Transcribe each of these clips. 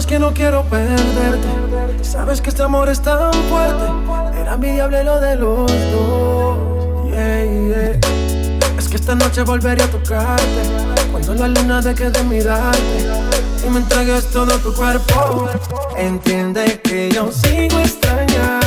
sabes que no quiero perderte. Sabes que este amor es tan fuerte. Era envidiable lo de los dos. Yeah. Es que esta noche volvería a tocarte. Cuando la luna deje de mirarte y me entregues todo tu cuerpo. Entiende que yo sigo extrañándote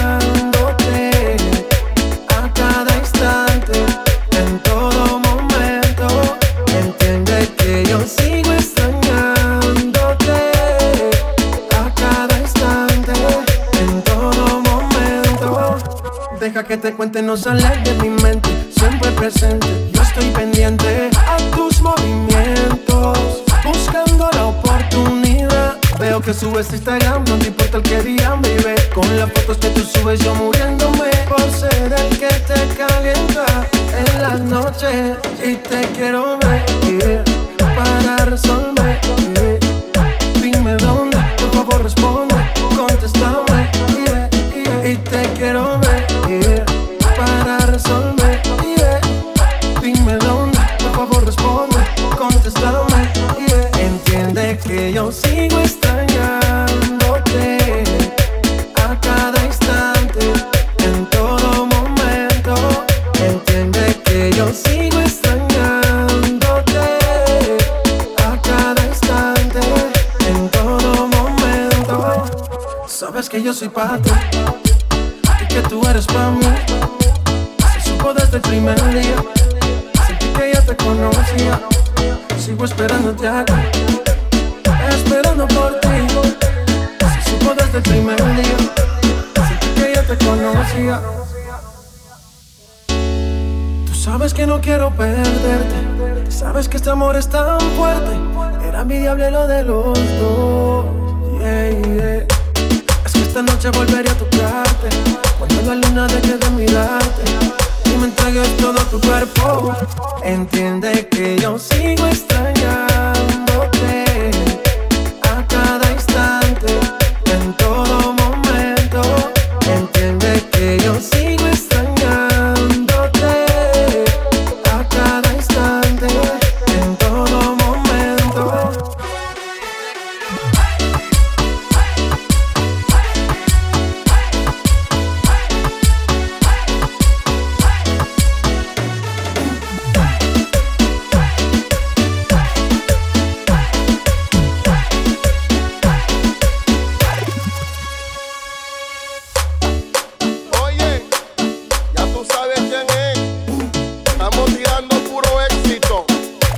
Deja que te cuente, no sale de mi mente, siempre presente. Yo estoy pendiente a tus movimientos, buscando la oportunidad. Veo que subes Instagram, no te importa el que digan, baby. Con las fotos que tú subes, yo muriéndome por ser el que te calienta en las noches. Sabes que yo soy para ti y que tú eres para mí. Se supo desde el primer día, sentí que ya te conocía. Sigo esperándote acá, esperando por ti. Se supo desde el primer día, sentí que ya te conocía. Tú sabes que no quiero perderte, sabes que este amor es tan fuerte. Era envidiable lo de los dos. Yeah. Noche volveré a tocarte. Cuando la luna deje de mirarte Y me entregues todo tu cuerpo Entiende que yo sigo extrañándote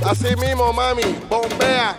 Así mismo, mami, bombea.